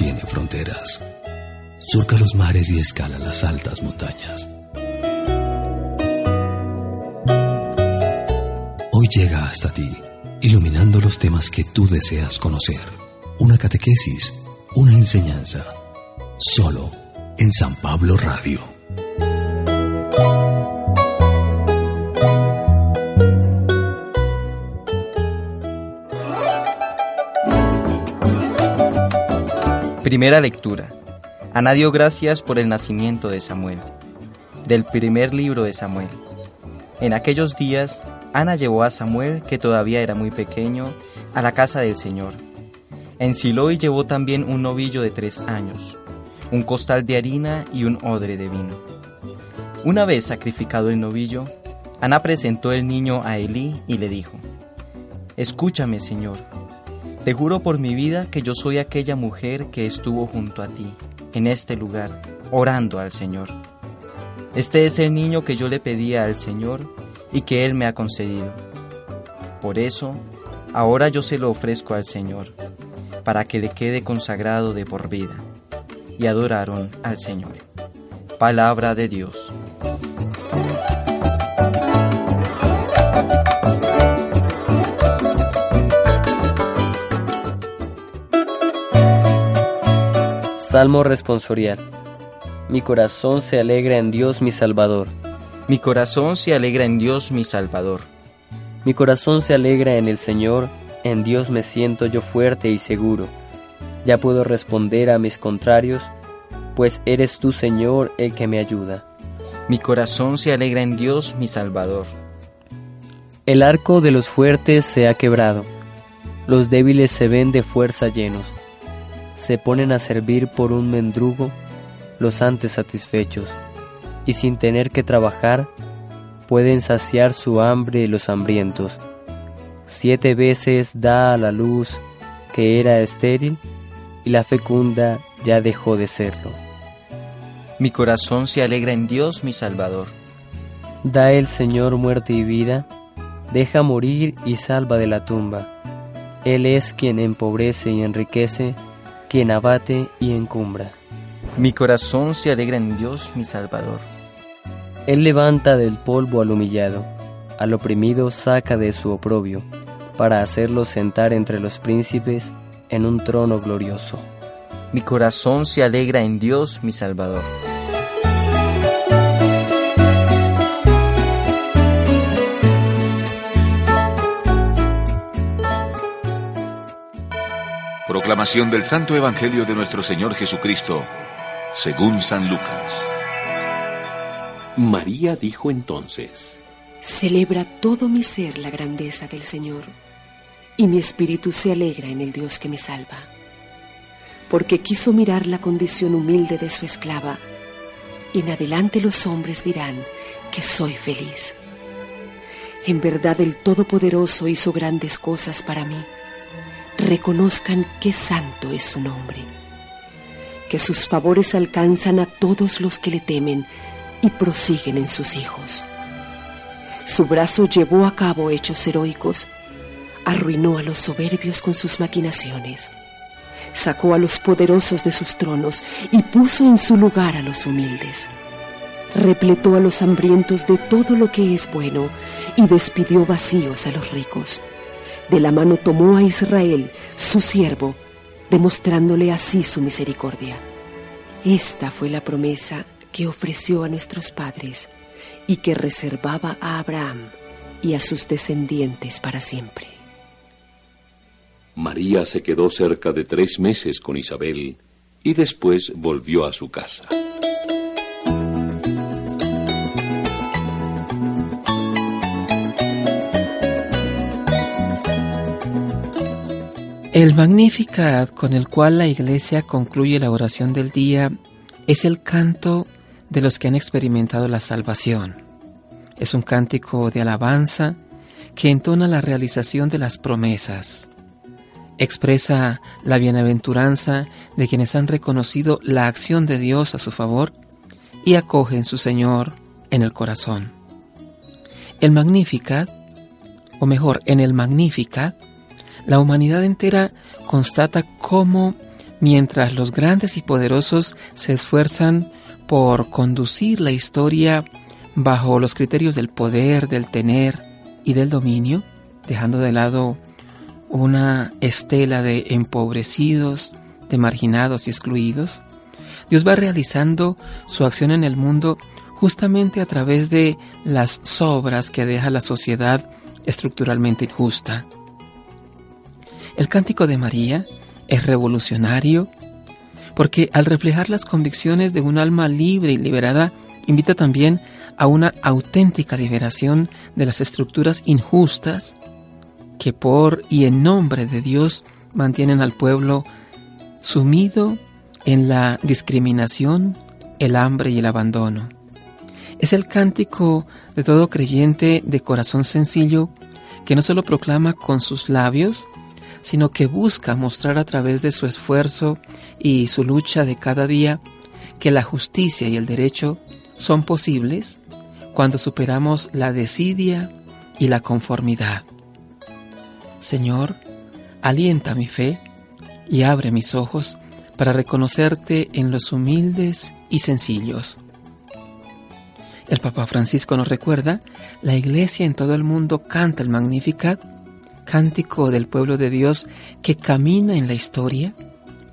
Tiene fronteras. Surca los mares y escala las altas montañas. Hoy llega hasta ti, iluminando los temas que tú deseas conocer. Una catequesis, una enseñanza. Solo en San Pablo Radio. Primera lectura. Ana dio gracias por el nacimiento de Samuel. Del primer libro de Samuel. En aquellos días, Ana llevó a Samuel, que todavía era muy pequeño, a la casa del Señor. En Siloé llevó también un novillo de tres años, un costal de harina y un odre de vino. Una vez sacrificado el novillo, Ana presentó el niño a Elí y le dijo, Escúchame, Señor, te juro por mi vida que yo soy aquella mujer que estuvo junto a ti, en este lugar, orando al Señor. Este es el niño que yo le pedía al Señor y que Él me ha concedido. Por eso, ahora yo se lo ofrezco al Señor, para que le quede consagrado de por vida. Y adoraron al Señor. Palabra de Dios. Salmo responsorial. Mi corazón se alegra en Dios mi Salvador. Mi corazón se alegra en Dios mi Salvador. Mi corazón se alegra en el Señor, en Dios me siento yo fuerte y seguro. Ya puedo responder a mis contrarios, pues eres tú, Señor, el que me ayuda. Mi corazón se alegra en Dios mi Salvador. El arco de los fuertes se ha quebrado, los débiles se ven de fuerza llenos se ponen a servir por un mendrugo los antes satisfechos, y sin tener que trabajar, pueden saciar su hambre los hambrientos. Siete veces da a la luz que era estéril, y la fecunda ya dejó de serlo. Mi corazón se alegra en Dios mi Salvador. Da el Señor muerte y vida, deja morir y salva de la tumba. Él es quien empobrece y enriquece, quien abate y encumbra. Mi corazón se alegra en Dios mi Salvador. Él levanta del polvo al humillado, al oprimido saca de su oprobio, para hacerlo sentar entre los príncipes en un trono glorioso. Mi corazón se alegra en Dios mi Salvador. Proclamación del Santo Evangelio de nuestro Señor Jesucristo, según San Lucas. María dijo entonces, Celebra todo mi ser la grandeza del Señor, y mi espíritu se alegra en el Dios que me salva, porque quiso mirar la condición humilde de su esclava, y en adelante los hombres dirán que soy feliz. En verdad el Todopoderoso hizo grandes cosas para mí reconozcan qué santo es su nombre, que sus favores alcanzan a todos los que le temen y prosiguen en sus hijos. Su brazo llevó a cabo hechos heroicos, arruinó a los soberbios con sus maquinaciones, sacó a los poderosos de sus tronos y puso en su lugar a los humildes. Repletó a los hambrientos de todo lo que es bueno y despidió vacíos a los ricos de la mano tomó a Israel, su siervo, demostrándole así su misericordia. Esta fue la promesa que ofreció a nuestros padres y que reservaba a Abraham y a sus descendientes para siempre. María se quedó cerca de tres meses con Isabel y después volvió a su casa. El Magnificat con el cual la iglesia concluye la oración del día es el canto de los que han experimentado la salvación. Es un cántico de alabanza que entona la realización de las promesas. Expresa la bienaventuranza de quienes han reconocido la acción de Dios a su favor y acogen su Señor en el corazón. El Magnificat, o mejor, en el Magnificat, la humanidad entera constata cómo, mientras los grandes y poderosos se esfuerzan por conducir la historia bajo los criterios del poder, del tener y del dominio, dejando de lado una estela de empobrecidos, de marginados y excluidos, Dios va realizando su acción en el mundo justamente a través de las sobras que deja la sociedad estructuralmente injusta. El cántico de María es revolucionario porque al reflejar las convicciones de un alma libre y liberada, invita también a una auténtica liberación de las estructuras injustas que por y en nombre de Dios mantienen al pueblo sumido en la discriminación, el hambre y el abandono. Es el cántico de todo creyente de corazón sencillo que no solo proclama con sus labios, sino que busca mostrar a través de su esfuerzo y su lucha de cada día que la justicia y el derecho son posibles cuando superamos la desidia y la conformidad. Señor, alienta mi fe y abre mis ojos para reconocerte en los humildes y sencillos. El Papa Francisco nos recuerda, la Iglesia en todo el mundo canta el Magnificat cántico del pueblo de Dios que camina en la historia,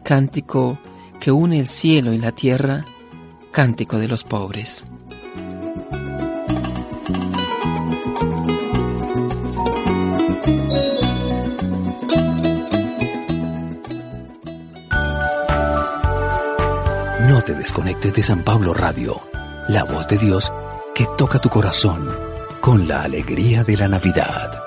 cántico que une el cielo y la tierra, cántico de los pobres. No te desconectes de San Pablo Radio, la voz de Dios que toca tu corazón con la alegría de la Navidad.